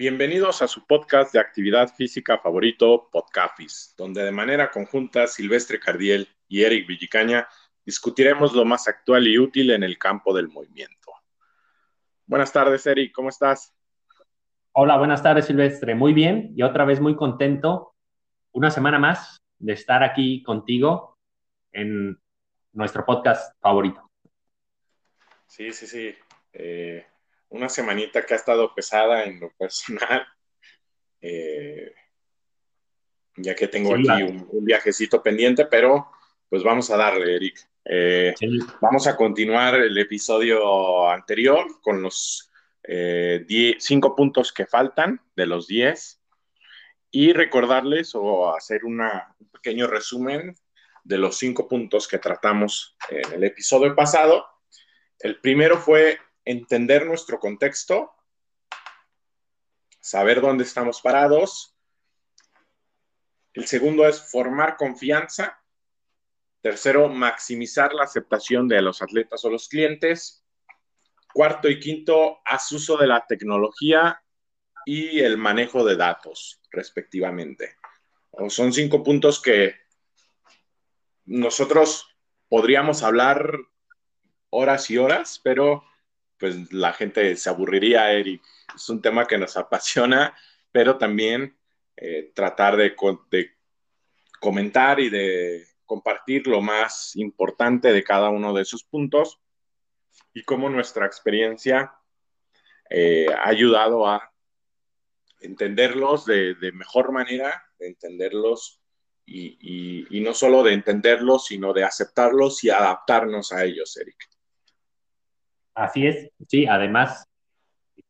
Bienvenidos a su podcast de actividad física favorito, Podcafis, donde de manera conjunta Silvestre Cardiel y Eric Villicaña discutiremos lo más actual y útil en el campo del movimiento. Buenas tardes, Eric, ¿cómo estás? Hola, buenas tardes, Silvestre. Muy bien y otra vez muy contento. Una semana más de estar aquí contigo en nuestro podcast favorito. Sí, sí, sí. Eh, una semanita que ha estado pesada en lo personal, eh, ya que tengo aquí un, viajecito pendiente, pero pues vamos a darle, Eric. Eh, vamos a continuar el episodio anterior con los eh, cinco puntos que faltan de los diez y recordarles o hacer un pequeño resumen de los cinco puntos que tratamos en el episodio pasado. El primero fue entender nuestro contexto, saber dónde estamos parados. El segundo es formar confianza. Tercero, maximizar la aceptación de los atletas o los clientes. Cuarto y quinto, haz uso de la tecnología y el manejo de datos, respectivamente. son cinco puntos que nosotros podríamos hablar horas y horas, pero pues la gente se aburriría, Eric. Es un tema que nos apasiona, pero también eh, tratar de, comentar y de compartir lo más importante de cada uno de esos puntos y cómo nuestra experiencia eh, ha ayudado a entenderlos de, mejor manera, de entenderlos y, y, no solo de entenderlos, sino de aceptarlos y adaptarnos a ellos, Eric. Así es, sí, además,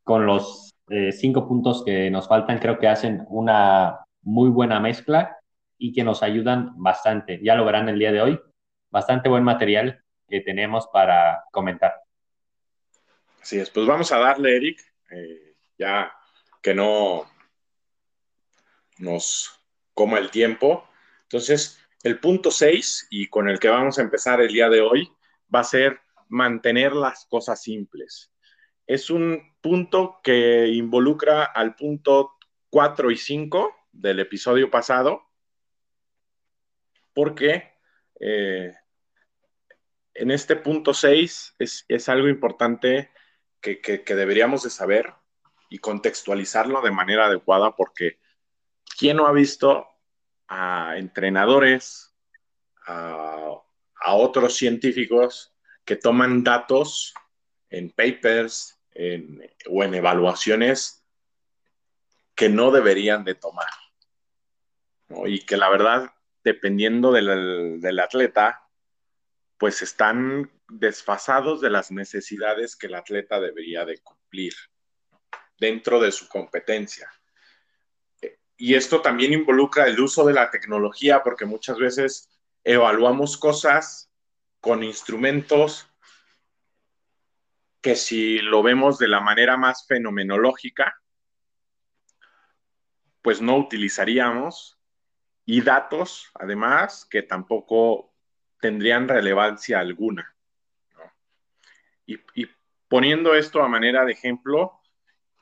con los eh, cinco puntos que nos faltan, creo que hacen una muy buena mezcla y que nos ayudan bastante. Ya lo verán el día de hoy, bastante buen material que tenemos para comentar. Así es, pues vamos a darle, Eric, eh, ya que no nos coma el tiempo. Entonces, el punto seis y con el que vamos a empezar el día de hoy va a ser mantener las cosas simples. Es un punto que involucra al punto 4 y 5 del episodio pasado, porque eh, en este punto 6 es, algo importante que, deberíamos de saber y contextualizarlo de manera adecuada, porque ¿quién no ha visto a entrenadores, a otros científicos que toman datos en papers o en evaluaciones que no deberían de tomar. Y que la verdad, dependiendo del, del atleta, pues están desfasados de las necesidades que el atleta debería de cumplir dentro de su competencia. Y esto también involucra el uso de la tecnología porque muchas veces evaluamos cosas con instrumentos que si lo vemos de la manera más fenomenológica, pues no utilizaríamos, y datos, además, que tampoco tendrían relevancia alguna. Y, poniendo esto a manera de ejemplo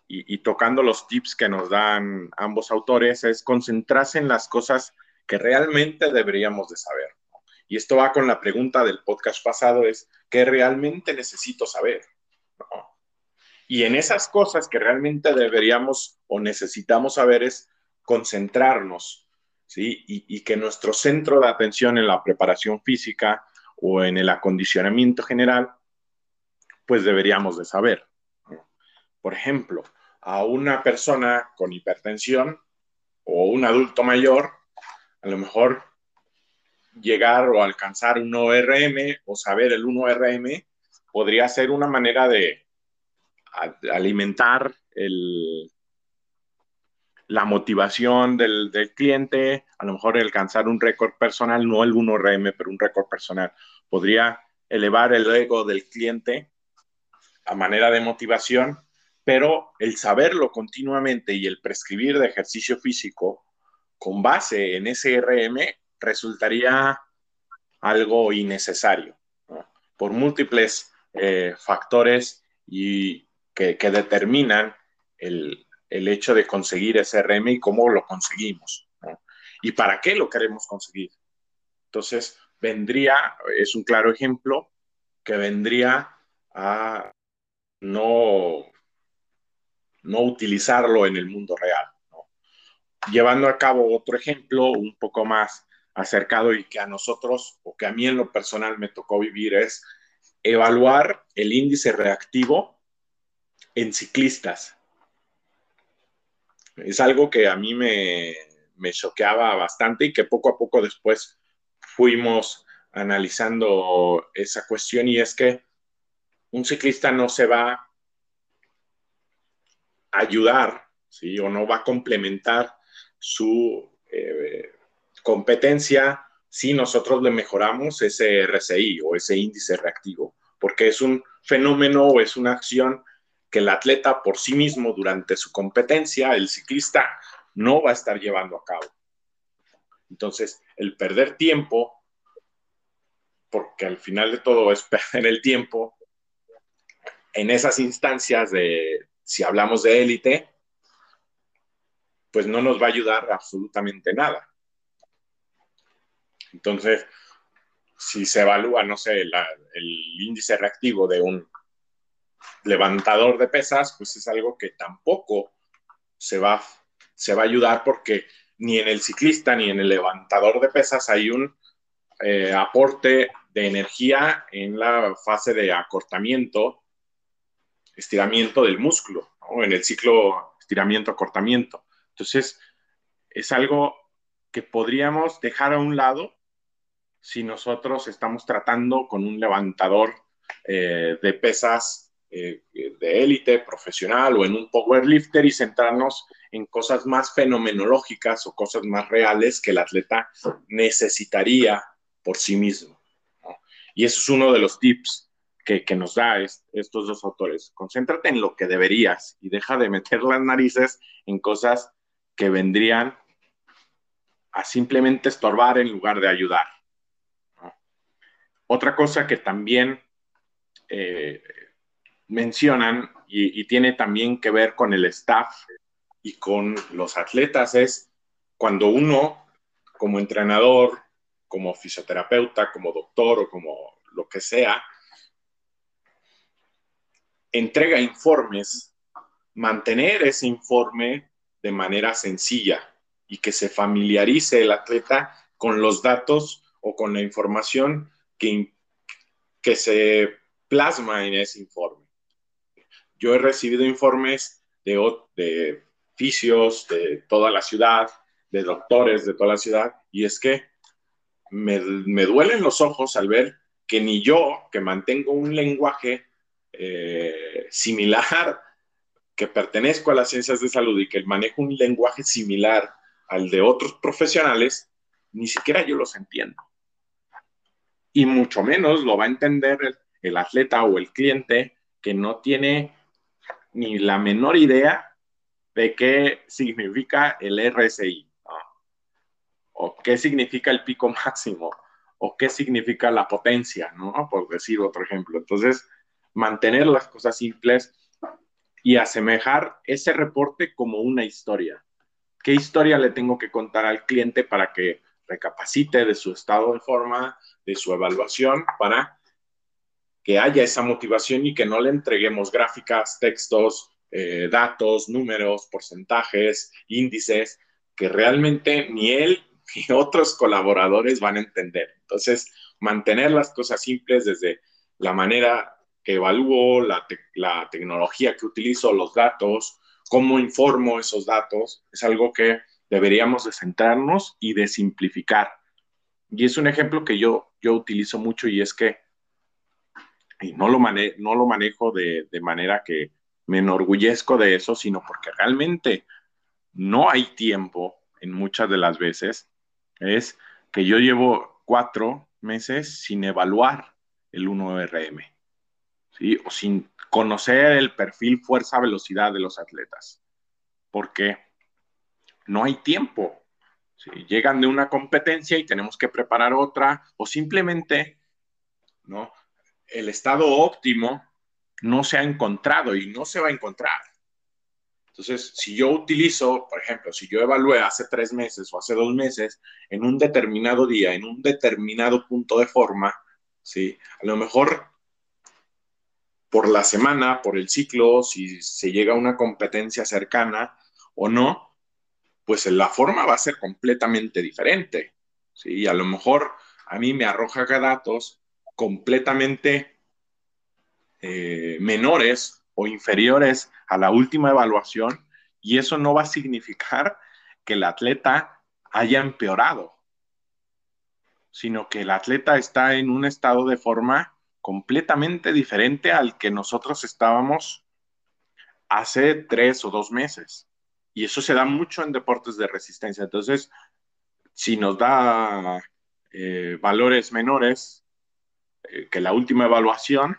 y, y, tocando los tips que nos dan ambos autores, es concentrarse en las cosas que realmente deberíamos de saber. Y esto va con la pregunta del podcast pasado, es, ¿qué realmente necesito saber? Y en esas cosas que realmente deberíamos o necesitamos saber es concentrarnos, ¿sí? Y, que nuestro centro de atención en la preparación física o en el acondicionamiento general, pues deberíamos de saber. Por ejemplo, a una persona con hipertensión o un adulto mayor, a lo mejor llegar o alcanzar un ORM o saber el 1RM podría ser una manera de alimentar la motivación del, cliente, a lo mejor alcanzar un récord personal, no el 1RM, pero un récord personal. Podría elevar el ego del cliente a manera de motivación, pero el saberlo continuamente y el prescribir de ejercicio físico con base en ese RM resultaría algo innecesario por múltiples eh, factores y que, determinan el hecho de conseguir ese RM y cómo lo conseguimos, y para qué lo queremos conseguir. Entonces, vendría, es un claro ejemplo, que vendría a no, no utilizarlo en el mundo real. Llevando a cabo otro ejemplo un poco más acercado y que a nosotros, o que a mí en lo personal me tocó vivir, es evaluar el índice reactivo en ciclistas. Es algo que a mí me, me choqueaba bastante y que poco a poco después fuimos analizando esa cuestión y es que un ciclista no se va a ayudar, ¿sí? O no va a complementar su eh, competencia si nosotros le mejoramos ese RCI o ese índice reactivo, porque es un fenómeno o es una acción que el atleta por sí mismo durante su competencia, el ciclista, no va a estar llevando a cabo. Entonces, el perder tiempo, porque al final de todo es perder el tiempo, en esas instancias de, si hablamos de élite, pues no nos va a ayudar absolutamente nada. Entonces, si se evalúa, no sé, el índice reactivo de un levantador de pesas, pues es algo que tampoco se va, se va a ayudar porque ni en el ciclista ni en el levantador de pesas hay un eh, aporte de energía en la fase de acortamiento, estiramiento del músculo, o en el ciclo estiramiento-acortamiento. Entonces, es algo que podríamos dejar a un lado si nosotros estamos tratando con un levantador eh, de pesas eh, de élite, profesional o en un powerlifter y centrarnos en cosas más fenomenológicas o cosas más reales que el atleta necesitaría por sí mismo. Y eso es uno de los tips que, que nos da estos dos autores. Concéntrate en lo que deberías y deja de meter las narices en cosas que vendrían a simplemente estorbar en lugar de ayudar. Otra cosa que también eh, mencionan y, tiene también que ver con el staff y con los atletas es cuando uno, como entrenador, como fisioterapeuta, como doctor o como lo que sea, entrega informes, mantener ese informe de manera sencilla y que se familiarice el atleta con los datos o con la información que, se plasma en ese informe. Yo he recibido informes de, de fisios de toda la ciudad, de doctores de toda la ciudad, y es que me, me duelen los ojos al ver que ni yo, que mantengo un lenguaje eh, similar, que pertenezco a las ciencias de salud y que manejo un lenguaje similar al de otros profesionales, ni siquiera yo los entiendo y mucho menos lo va a entender el, atleta o el cliente que no tiene ni la menor idea de qué significa el RSI, o qué significa el pico máximo, o qué significa la potencia, ¿no? Por decir otro ejemplo. Entonces, mantener las cosas simples y asemejar ese reporte como una historia. ¿Qué historia le tengo que contar al cliente para que recapacite de su estado de forma, de su evaluación, para que haya esa motivación y que no le entreguemos gráficas, textos, eh, datos, números, porcentajes, índices, que realmente ni él ni otros colaboradores van a entender. Entonces, mantener las cosas simples desde la manera que evalúo, la, la tecnología que utilizo, los datos, cómo informo esos datos, es algo que deberíamos de centrarnos y de simplificar. Y es un ejemplo que yo, yo utilizo mucho y es que, y no lo, no lo manejo de, de manera que me enorgullezco de eso, sino porque realmente no hay tiempo en muchas de las veces, es que yo llevo cuatro meses sin evaluar el 1RM, ¿sí? O sin conocer el perfil fuerza-velocidad de los atletas. Porque no hay tiempo. Llegan de una competencia y tenemos que preparar otra, o simplemente, ¿no? El estado óptimo no se ha encontrado y no se va a encontrar. Entonces, si yo utilizo, por ejemplo, si yo evalué hace tres meses o hace dos meses en un determinado día, en un determinado punto de forma, ¿sí? A lo mejor por la semana, por el ciclo, si se llega a una competencia cercana o no, pues la forma va a ser completamente diferente, ¿sí? A lo mejor a mí me arroja datos completamente eh, menores o inferiores a la última evaluación y eso no va a significar que el atleta haya empeorado, sino que el atleta está en un estado de forma completamente diferente al que nosotros estábamos hace tres o dos meses. Y eso se da mucho en deportes de resistencia. Entonces, si nos da eh, valores menores eh, que la última evaluación,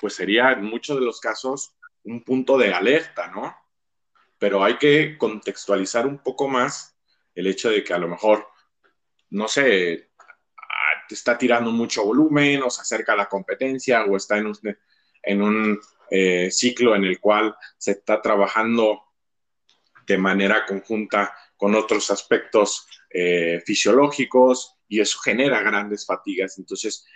pues sería en muchos de los casos un punto de alerta, ¿no? Pero hay que contextualizar un poco más el hecho de que a lo mejor, no sé, está tirando mucho volumen o se acerca a la competencia o está en un, en un eh, ciclo en el cual se está trabajando de manera conjunta con otros aspectos eh, fisiológicos y eso genera grandes fatigas. Entonces,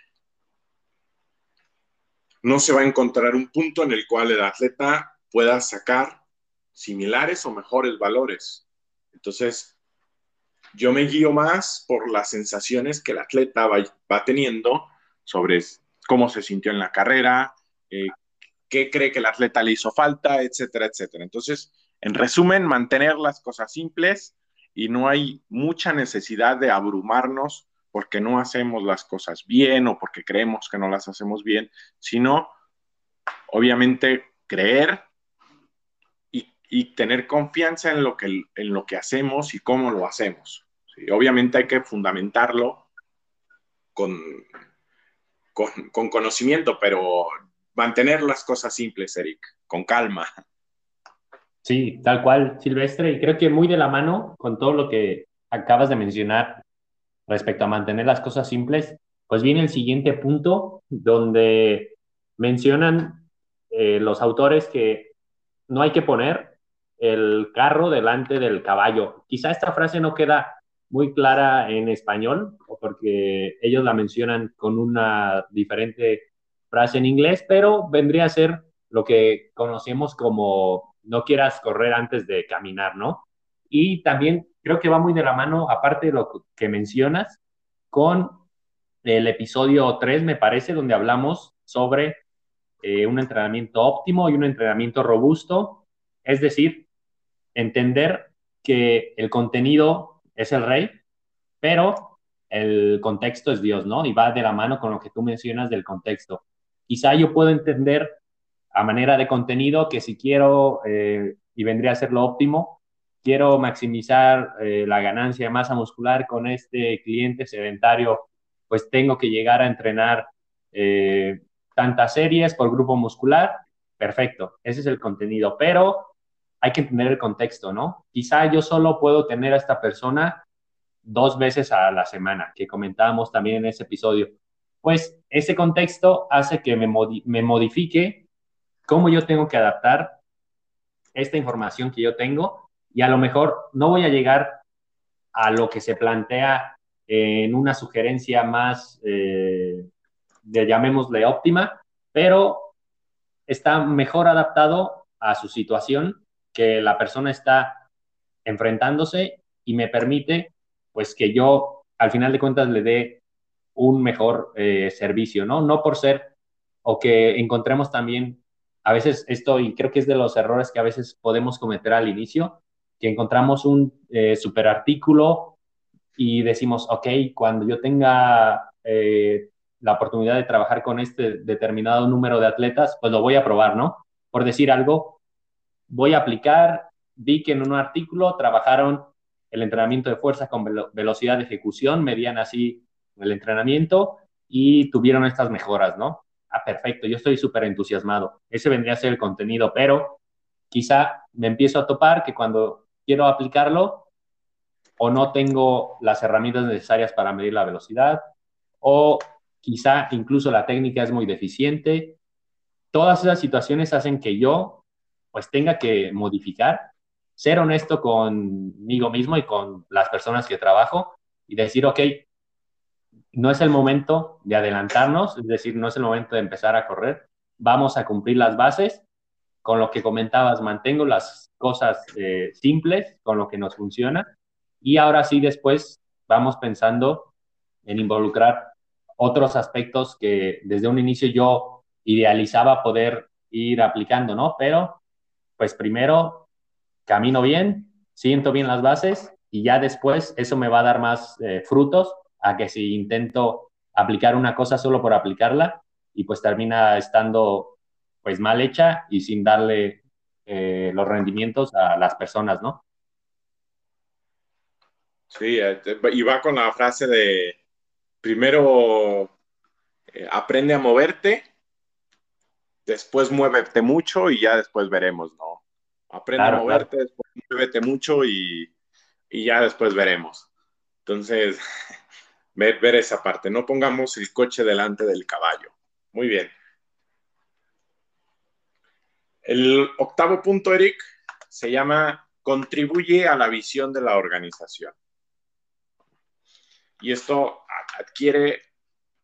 no se va a encontrar un punto en el cual el atleta pueda sacar similares o mejores valores. Entonces, yo me guío más por las sensaciones que el atleta va, teniendo sobre cómo se sintió en la carrera, eh, qué cree que el atleta le hizo falta, etcétera, etcétera. Entonces, en resumen, mantener las cosas simples y no hay mucha necesidad de abrumarnos porque no hacemos las cosas bien o porque creemos que no las hacemos bien, sino obviamente creer y, tener confianza en lo, que, en lo que hacemos y cómo lo hacemos. Obviamente hay que fundamentarlo con, con, con conocimiento, pero mantener las cosas simples, Eric, con calma. Sí, tal cual, Silvestre, y creo que muy de la mano con todo lo que acabas de mencionar respecto a mantener las cosas simples, pues viene el siguiente punto donde mencionan eh, los autores que no hay que poner el carro delante del caballo. Quizá esta frase no queda muy clara en español, porque ellos la mencionan con una diferente frase en inglés, pero vendría a ser lo que conocemos como no quieras correr antes de caminar, ¿no? Y también creo que va muy de la mano, aparte de lo que mencionas, con el episodio 3, me parece, donde hablamos sobre eh, un entrenamiento óptimo y un entrenamiento robusto, es decir, entender que el contenido es el rey, pero el contexto es Dios, ¿no? Y va de la mano con lo que tú mencionas del contexto. Quizá yo puedo entender a manera de contenido que si quiero, eh, y vendría a ser lo óptimo, quiero maximizar eh, la ganancia de masa muscular con este cliente sedentario, pues tengo que llegar a entrenar eh, tantas series por grupo muscular. Perfecto, ese es el contenido, pero hay que entender el contexto, ¿no? Quizá yo solo puedo tener a esta persona dos veces a la semana, que comentábamos también en ese episodio. Pues ese contexto hace que me, me modifique cómo yo tengo que adaptar esta información que yo tengo y a lo mejor no voy a llegar a lo que se plantea en una sugerencia más, eh, llamémosle óptima, pero está mejor adaptado a su situación que la persona está enfrentándose y me permite pues que yo al final de cuentas le dé un mejor eh, servicio, ¿no? No por ser o que encontremos también a veces esto, y creo que es de los errores que a veces podemos cometer al inicio, que encontramos un eh, super artículo y decimos, ok, cuando yo tenga eh, la oportunidad de trabajar con este determinado número de atletas, pues lo voy a probar, ¿no? Por decir algo, voy a aplicar, vi que en un artículo trabajaron el entrenamiento de fuerza con velocidad de ejecución, medían así el entrenamiento y tuvieron estas mejoras, ¿no? Ah, perfecto, yo estoy súper entusiasmado. Ese vendría a ser el contenido, pero quizá me empiezo a topar que cuando quiero aplicarlo o no tengo las herramientas necesarias para medir la velocidad o quizá incluso la técnica es muy deficiente. Todas esas situaciones hacen que yo pues tenga que modificar, ser honesto conmigo mismo y con las personas que trabajo y decir, ok, no es el momento de adelantarnos, es decir, no es el momento de empezar a correr, vamos a cumplir las bases. Con lo que comentabas, mantengo las cosas eh, simples, con lo que nos funciona, y ahora sí después vamos pensando en involucrar otros aspectos que desde un inicio yo idealizaba poder ir aplicando, ¿no? Pero, pues primero, camino bien, siento bien las bases y ya después eso me va a dar más eh, frutos a que si intento aplicar una cosa solo por aplicarla y pues termina estando pues mal hecha y sin darle eh, los rendimientos a las personas, ¿no? Sí, eh, y va con la frase de primero eh, aprende a moverte, después muévete mucho y ya después veremos, ¿no? Aprende a moverte, después muévete mucho y, y ya después veremos. Entonces, ver, esa parte. No pongamos el coche delante del caballo. Muy bien. El octavo punto, Eric, se llama contribuye a la visión de la organización. Y esto adquiere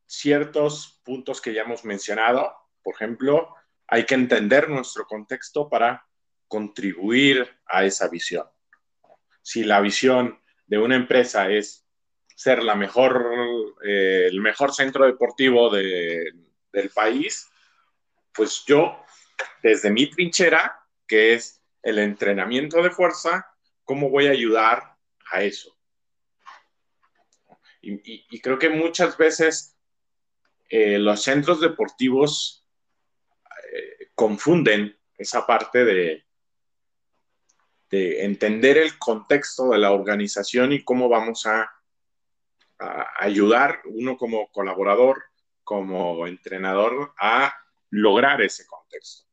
ciertos puntos que ya hemos mencionado. Por ejemplo, hay que entender nuestro contexto para contribuir a esa visión. Si la visión de una empresa es ser la mejor, eh, el mejor centro deportivo del país, pues yo, desde mi trinchera, que es el entrenamiento de fuerza, ¿cómo voy a ayudar a eso? Y, creo que muchas veces eh, los centros deportivos eh, confunden esa parte de, de entender el contexto de la organización y cómo vamos a ayudar uno como colaborador, como entrenador, a lograr ese contexto.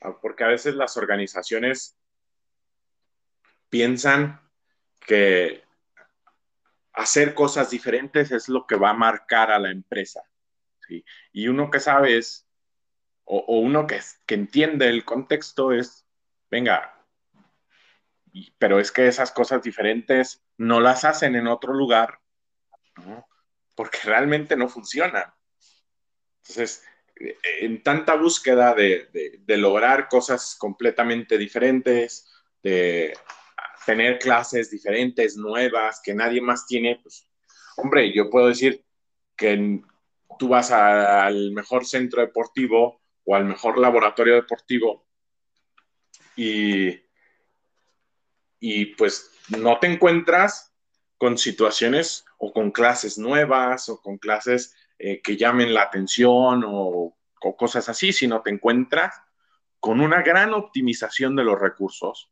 Ah, porque a veces las organizaciones piensan que hacer cosas diferentes es lo que va a marcar a la empresa. Y uno que sabe es, o, uno que, que entiende el contexto es, venga, pero es que esas cosas diferentes no las hacen en otro lugar, porque realmente no funcionan. Entonces, eh, en tanta búsqueda de, lograr cosas completamente diferentes, de tener clases diferentes, nuevas, que nadie más tiene, pues, hombre, yo puedo decir que tú vas al mejor centro deportivo o al mejor laboratorio deportivo y y pues no te encuentras con situaciones o con clases nuevas o con clases eh, que llamen la atención o, cosas así, sino te encuentras con una gran optimización de los recursos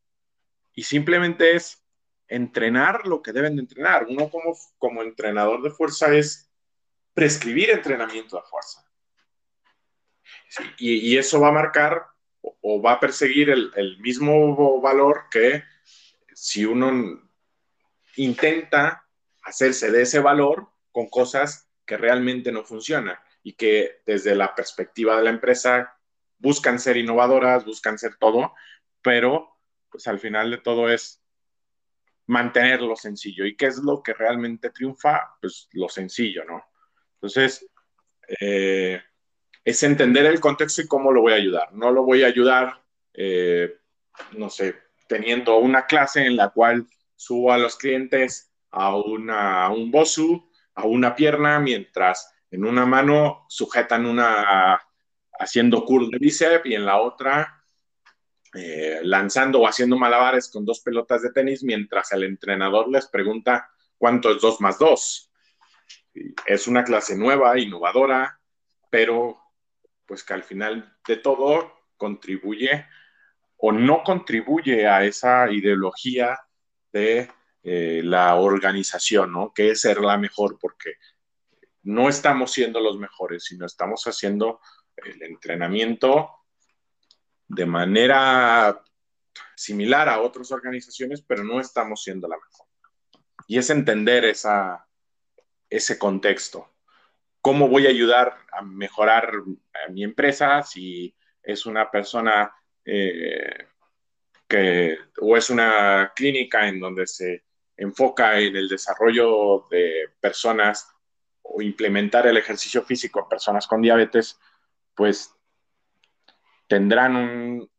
y simplemente es entrenar lo que deben de entrenar. Uno como, como entrenador de fuerza es prescribir entrenamiento de fuerza. y, eso va a marcar o, va a perseguir el, el, mismo valor que si uno intenta hacerse de ese valor con cosas que realmente no funcionan y que desde la perspectiva de la empresa buscan ser innovadoras, buscan ser todo, pero pues al final de todo es mantenerlo sencillo. ¿Y qué es lo que realmente triunfa? Pues lo sencillo, ¿no? Entonces, eh, es entender el contexto y cómo lo voy a ayudar. No lo voy a ayudar, eh, no sé, teniendo una clase en la cual subo a los clientes a, un bosu, a una pierna, mientras en una mano sujetan una haciendo curl de bíceps y en la otra eh, lanzando o haciendo malabares con dos pelotas de tenis, mientras el entrenador les pregunta cuánto es 2 más 2. Es una clase nueva, innovadora, pero pues que al final de todo contribuye o no contribuye a esa ideología de eh, la organización, ¿no? Que es ser la mejor, porque no estamos siendo los mejores, sino estamos haciendo el entrenamiento de manera similar a otras organizaciones, pero no estamos siendo la mejor. Y es entender ese contexto. ¿Cómo voy a ayudar a mejorar a mi empresa si es una persona eh, que, o es una clínica en donde se enfoca en el desarrollo de personas o implementar el ejercicio físico a personas con diabetes, pues tendrán un,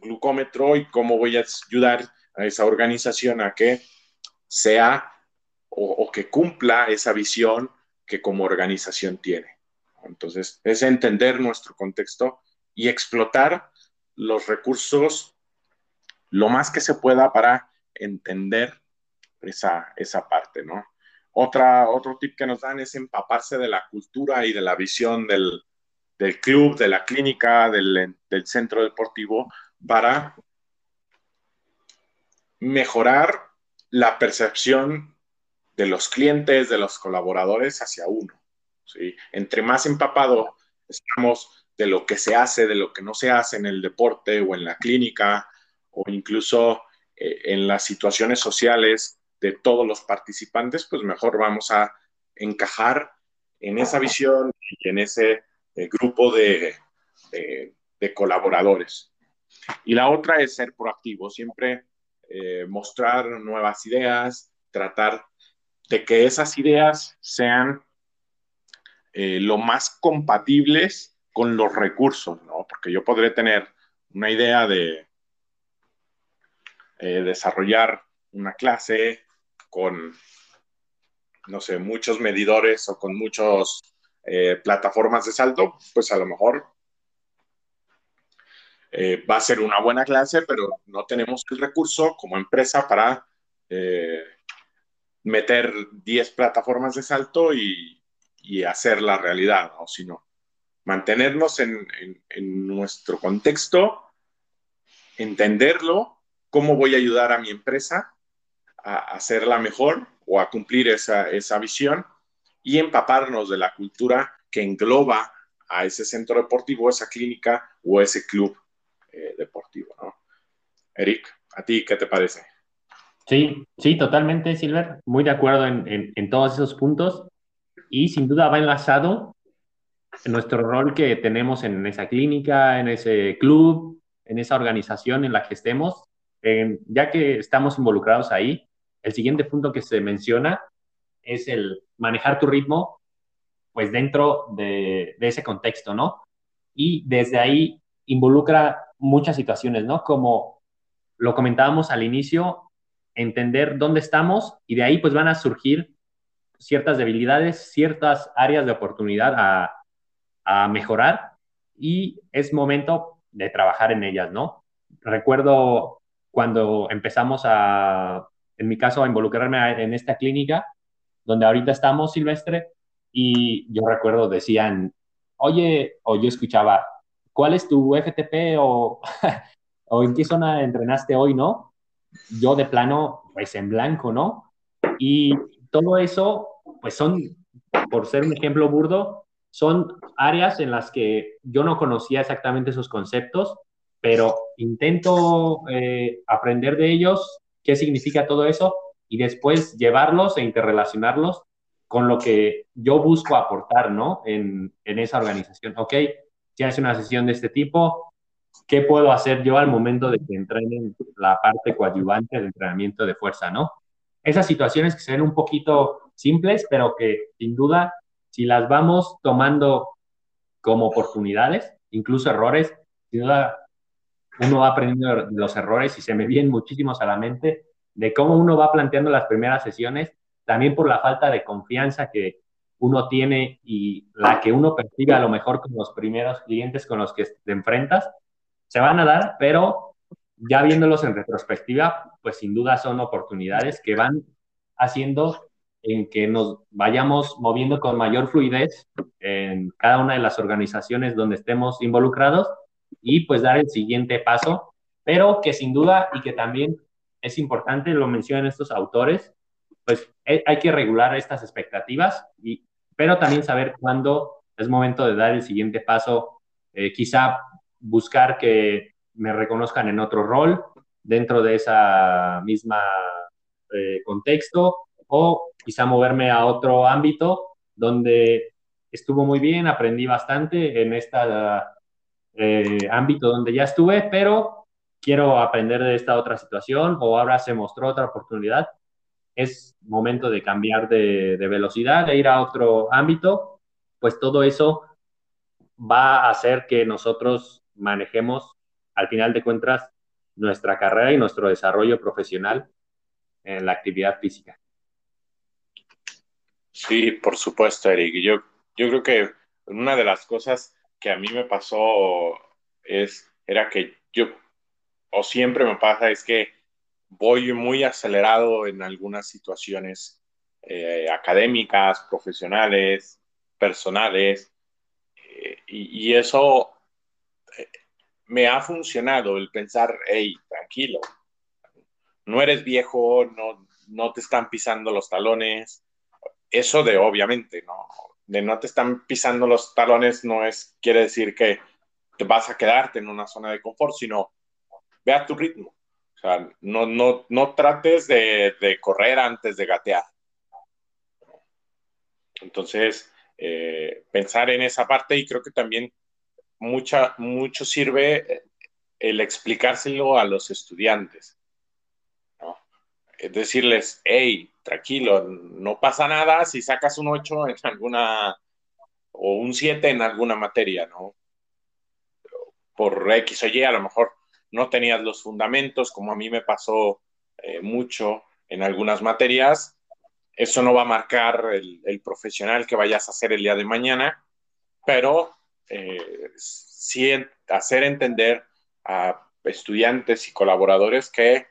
glucómetro y cómo voy a ayudar a esa organización a que sea o, que cumpla esa visión que como organización tiene. Entonces, es entender nuestro contexto y explotar los recursos lo más que se pueda para entender esa, esa parte, ¿no? Otra, otro tip que nos dan es empaparse de la cultura y de la visión del, del club, de la clínica, del, del, centro deportivo, para mejorar la percepción de los clientes, de los colaboradores hacia uno. ¿sí? Entre más empapado estamos de lo que se hace, de lo que no se hace en el deporte o en la clínica o incluso eh, en las situaciones sociales de todos los participantes, pues mejor vamos a encajar en esa visión y en ese eh, grupo de, de, colaboradores. Y la otra es ser proactivo, siempre eh, mostrar nuevas ideas, tratar de que esas ideas sean lo más compatibles con los recursos, ¿no? Porque yo podré tener una idea de eh, desarrollar una clase con, no sé, muchos medidores o con muchas eh, plataformas de salto, pues a lo mejor eh, va a ser una buena clase, pero no tenemos el recurso como empresa para meter 10 plataformas de salto y, hacer la realidad, ¿no? sino mantenernos en, nuestro contexto, entenderlo, cómo voy a ayudar a mi empresa a hacerla mejor o a cumplir esa, esa visión y empaparnos de la cultura que engloba a ese centro deportivo, esa clínica o ese club eh, deportivo. Eric, ¿a ti qué te parece? Sí, sí, totalmente, Silver. Muy de acuerdo en, en todos esos puntos y sin duda va enlazado nuestro rol que tenemos en esa clínica, en ese club, en esa organización en la que estemos, ya que estamos involucrados ahí, el siguiente punto que se menciona es el manejar tu ritmo, pues dentro de, de ese contexto, ¿no? Y desde ahí involucra muchas situaciones, ¿no? Como lo comentábamos al inicio, entender dónde estamos y de ahí pues van a surgir ciertas debilidades, ciertas áreas de oportunidad a, a mejorar y es momento de trabajar en ellas, ¿no? Recuerdo cuando empezamos a, en mi caso, a involucrarme en esta clínica, donde ahorita estamos, Silvestre, y yo recuerdo decían, oye, o yo escuchaba, ¿cuál es tu FTP o, en qué zona entrenaste hoy, no? Yo de plano, pues en blanco, ¿no? Y todo eso, pues son, por ser un ejemplo burdo, son áreas en las que yo no conocía exactamente esos conceptos, pero intento eh, aprender de ellos qué significa todo eso y después llevarlos e interrelacionarlos con lo que yo busco aportar, ¿no? En, en esa organización. Ok, si hace una sesión de este tipo, ¿qué puedo hacer yo al momento de que entrenen la parte coadyuvante del entrenamiento de fuerza, ¿no? Esas situaciones que se ven un poquito simples, pero que sin duda si las vamos tomando como oportunidades, incluso errores, sin duda uno va aprendiendo los errores y se me vienen muchísimos a la mente de cómo uno va planteando las primeras sesiones, también por la falta de confianza que uno tiene y la que uno percibe a lo mejor con los primeros clientes con los que te enfrentas, se van a dar, pero ya viéndolos en retrospectiva, pues sin duda son oportunidades que van haciendo en que nos vayamos moviendo con mayor fluidez en cada una de las organizaciones donde estemos involucrados y pues dar el siguiente paso, pero que sin duda y que también es importante, lo mencionan estos autores, pues eh, hay que regular estas expectativas, y, pero también saber cuándo es momento de dar el siguiente paso, eh, quizá buscar que me reconozcan en otro rol dentro de esa misma eh, contexto o quizá moverme a otro ámbito donde estuvo muy bien, aprendí bastante en esta eh, ámbito donde ya estuve, pero quiero aprender de esta otra situación o ahora se mostró otra oportunidad. Es momento de cambiar de, de velocidad, de ir a otro ámbito, pues todo eso va a hacer que nosotros manejemos, al final de cuentas, nuestra carrera y nuestro desarrollo profesional en la actividad física. Sí, por supuesto, Eric. Yo, yo creo que una de las cosas que a mí me pasó es, era que yo, o siempre me pasa, es que voy muy acelerado en algunas situaciones eh, académicas, profesionales, personales, eh, y, eso eh, me ha funcionado el pensar, hey, tranquilo, no eres viejo, no, no te están pisando los talones. Eso de obviamente, ¿no? De no te están pisando los talones no es, quiere decir que te vas a quedarte en una zona de confort, sino ve a tu ritmo. O sea, no, no, no trates de, de correr antes de gatear. Entonces, eh, pensar en esa parte y creo que también mucha, mucho sirve el explicárselo a los estudiantes. Decirles, hey, tranquilo, no pasa nada si sacas un 8 en alguna o un 7 en alguna materia, ¿no? Por X o Y, a lo mejor no tenías los fundamentos, como a mí me pasó eh, mucho en algunas materias. Eso no va a marcar el, el profesional que vayas a hacer el día de mañana, pero eh, sí hacer entender a estudiantes y colaboradores que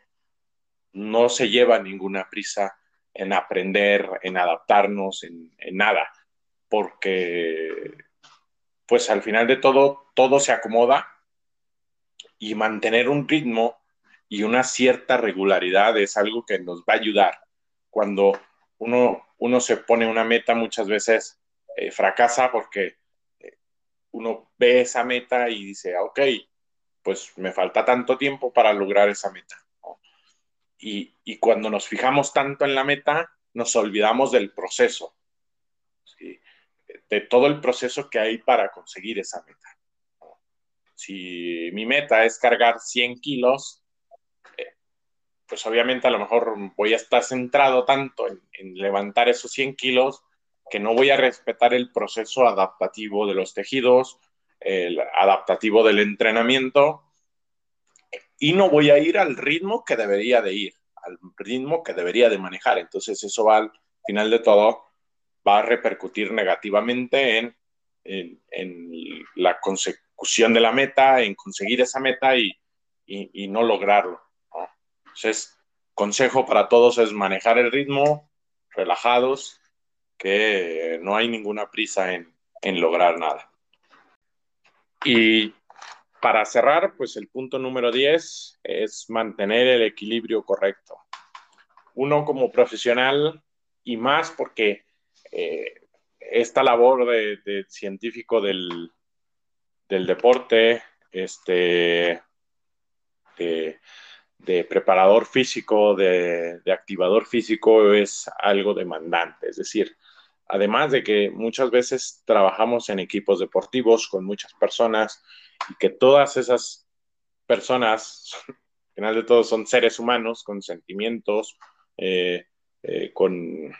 no se lleva ninguna prisa en aprender, en adaptarnos, en, nada, porque pues al final de todo, todo se acomoda y mantener un ritmo y una cierta regularidad es algo que nos va a ayudar. Cuando uno, uno se pone una meta muchas veces eh, fracasa porque uno ve esa meta y dice, ok, pues me falta tanto tiempo para lograr esa meta. Y, cuando nos fijamos tanto en la meta, nos olvidamos del proceso, ¿sí? de todo el proceso que hay para conseguir esa meta. Si mi meta es cargar 100 kilos, eh, pues obviamente a lo mejor voy a estar centrado tanto en, en levantar esos 100 kilos que no voy a respetar el proceso adaptativo de los tejidos, el adaptativo del entrenamiento, y no voy a ir al ritmo que debería de ir, al ritmo que debería de manejar. Entonces eso va al final de todo, va a repercutir negativamente en, en, la consecución de la meta, en conseguir esa meta y, y, y no lograrlo. ¿no? Entonces, consejo para todos es manejar el ritmo, relajados, que no hay ninguna prisa en, en lograr nada. Y para cerrar, pues el punto número 10 es mantener el equilibrio correcto. Uno como profesional y más porque eh, esta labor de, científico del, del, deporte, este, de, preparador físico, de, activador físico, es algo demandante. Es decir, además de que muchas veces trabajamos en equipos deportivos con muchas personas y que todas esas personas, al final de todo, son seres humanos con sentimientos, eh, eh, con,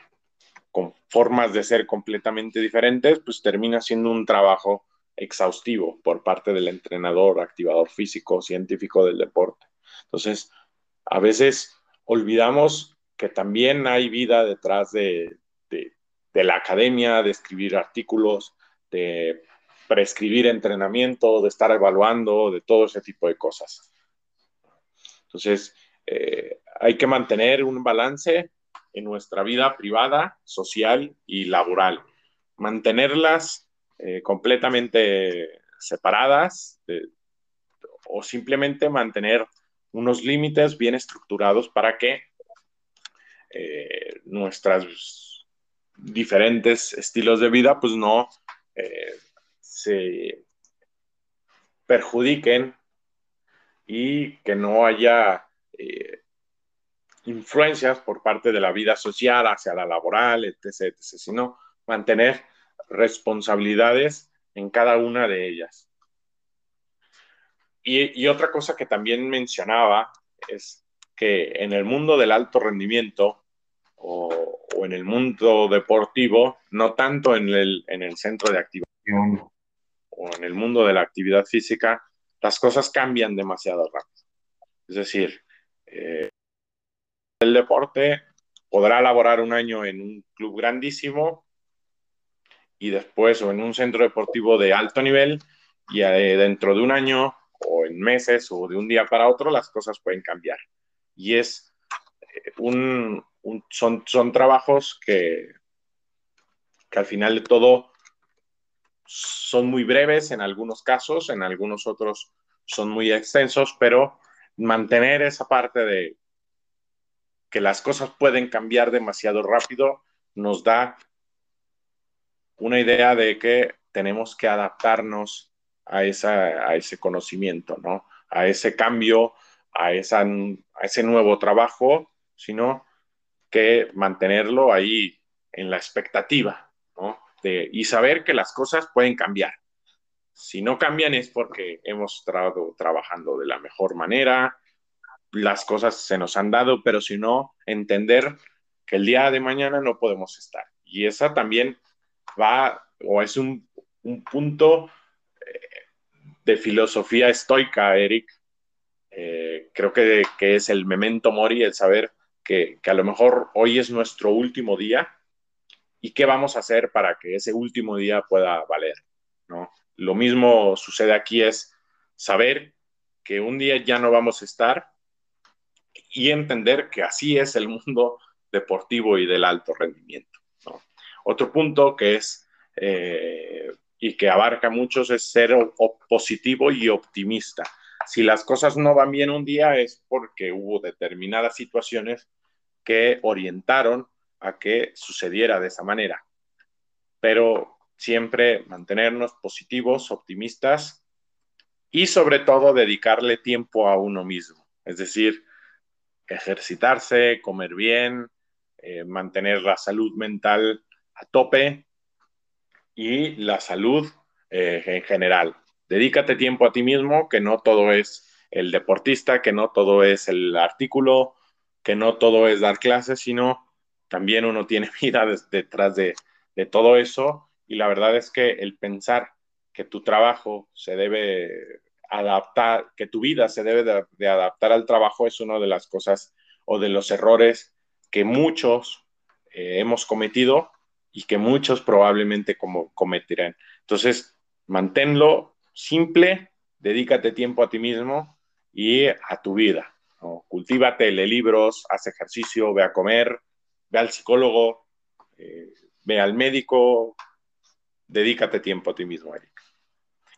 con formas de ser completamente diferentes, pues termina siendo un trabajo exhaustivo por parte del entrenador, activador físico, científico del deporte. Entonces, a veces olvidamos que también hay vida detrás de, de la academia, de escribir artículos, de prescribir entrenamiento, de estar evaluando, de todo ese tipo de cosas. Entonces, eh, hay que mantener un balance en nuestra vida privada, social y laboral. Mantenerlas eh, completamente separadas o simplemente mantener unos límites bien estructurados para que eh, nuestras diferentes estilos de vida, pues no eh, se perjudiquen y que no haya eh, influencias por parte de la vida social hacia la laboral, etc., etc., sino mantener responsabilidades en cada una de ellas. y, otra cosa que también mencionaba es que en el mundo del alto rendimiento o, en el mundo deportivo, no tanto en el, en el centro de activación en el mundo de la actividad física, las cosas cambian demasiado rápido. Es decir, eh, el deporte podrá laborar un año en un club grandísimo y después o en un centro deportivo de alto nivel y eh, dentro de un año o en meses o de un día para otro las cosas pueden cambiar. Y es eh, un, son, son trabajos que, que al final de todo son muy breves en algunos casos, en algunos otros son muy extensos, pero mantener esa parte de que las cosas pueden cambiar demasiado rápido nos da una idea de que tenemos que adaptarnos a, esa, a ese conocimiento, ¿no? A ese cambio, a, esa, a ese nuevo trabajo, sino que mantenerlo ahí en la expectativa, ¿no? De, y saber que las cosas pueden cambiar. Si no cambian es porque hemos estado trabajando de la mejor manera, las cosas se nos han dado, pero si no, entender que el día de mañana no podemos estar. Y esa también va, o es un, un punto de filosofía estoica, Eric. Eh, creo que, que, es el memento mori, el saber que, que, a lo mejor hoy es nuestro último día y qué vamos a hacer para que ese último día pueda valer, ¿no? Lo mismo sucede aquí es saber que un día ya no vamos a estar y entender que así es el mundo deportivo y del alto rendimiento. Otro punto que es eh, y que abarca muchos es ser positivo y optimista. Si las cosas no van bien un día es porque hubo determinadas situaciones que orientaron a que sucediera de esa manera. Pero siempre mantenernos positivos, optimistas y sobre todo dedicarle tiempo a uno mismo. Es decir, ejercitarse, comer bien, eh, mantener la salud mental a tope y la salud eh, en general. Dedícate tiempo a ti mismo, que no todo es el deportista, que no todo es el artículo, que no todo es dar clases, sino también uno tiene vida detrás de, todo eso. Y la verdad es que el pensar que tu trabajo se debe adaptar, que tu vida se debe de, adaptar al trabajo es una de las cosas o de los errores que muchos eh, hemos cometido y que muchos probablemente como cometerán. Entonces, manténlo simple, dedícate tiempo a ti mismo y a tu vida. Cultívate, lee libros, haz ejercicio, ve a comer, ve al psicólogo, eh, ve al médico, dedícate tiempo a ti mismo, Eric.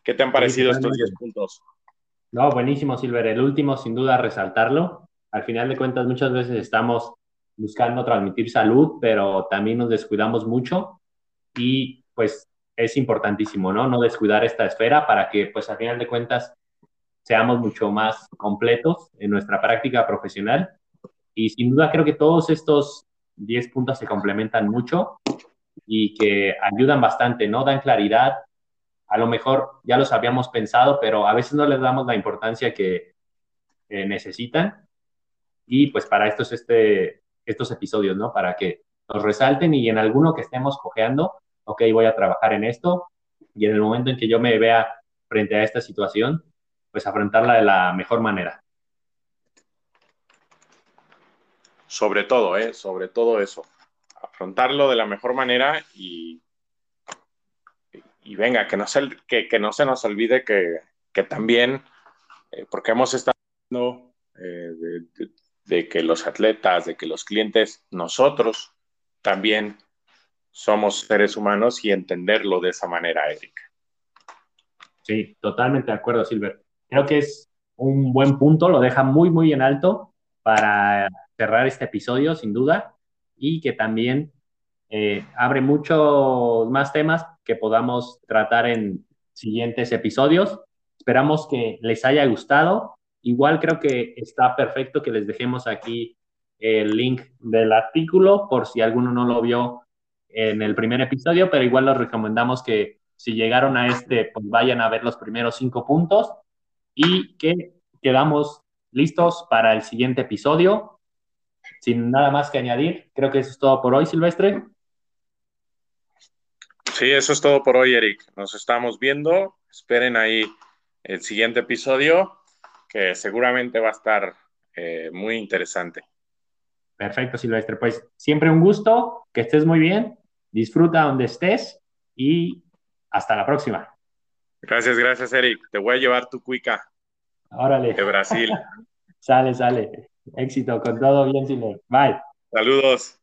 ¿Qué te han parecido estos 10 puntos? No, buenísimo, Silver. El último, sin duda, resaltarlo. Al final de cuentas, muchas veces estamos buscando transmitir salud, pero también nos descuidamos mucho y pues es importantísimo, ¿no? No descuidar esta esfera para que pues al final de cuentas seamos mucho más completos en nuestra práctica profesional. Y sin duda creo que todos estos 10 puntos se complementan mucho y que ayudan bastante, ¿no? Dan claridad. A lo mejor ya los habíamos pensado, pero a veces no les damos la importancia que necesitan. Y pues para esto es este, estos episodios, ¿no? Para que nos resalten y en alguno que estemos cojeando, ok, voy a trabajar en esto y en el momento en que yo me vea frente a esta situación, pues afrontarla de la mejor manera. Sobre todo, ¿eh? Sobre todo eso. Afrontarlo de la mejor manera y, y venga, que no se, que, que no se nos olvide que, que también, eh, porque hemos estado eh, de, de que los atletas, de que los clientes, nosotros también somos seres humanos y entenderlo de esa manera, Erika. Sí, totalmente de acuerdo, Silver. Creo que es un buen punto, lo deja muy, muy en alto para cerrar este episodio, sin duda, y que también eh, abre muchos más temas que podamos tratar en siguientes episodios. Esperamos que les haya gustado Igual creo que está perfecto que les dejemos aquí el link del artículo por si alguno no lo vio en el primer episodio, pero igual les recomendamos que si llegaron a este, pues vayan a ver los primeros cinco puntos y que quedamos listos para el siguiente episodio. Sin nada más que añadir, creo que eso es todo por hoy, Silvestre. Sí, eso es todo por hoy, Eric. Nos estamos viendo. Esperen ahí el siguiente episodio, que seguramente va a estar eh, muy interesante. Perfecto, Silvestre. Pues siempre un gusto, que estés muy bien, disfruta donde estés y hasta la próxima. Gracias, gracias, Eric. Te voy a llevar tu cuica. Órale. De Brasil. sale, sale. Éxito, con todo bien, Silvestre. Bye. Saludos.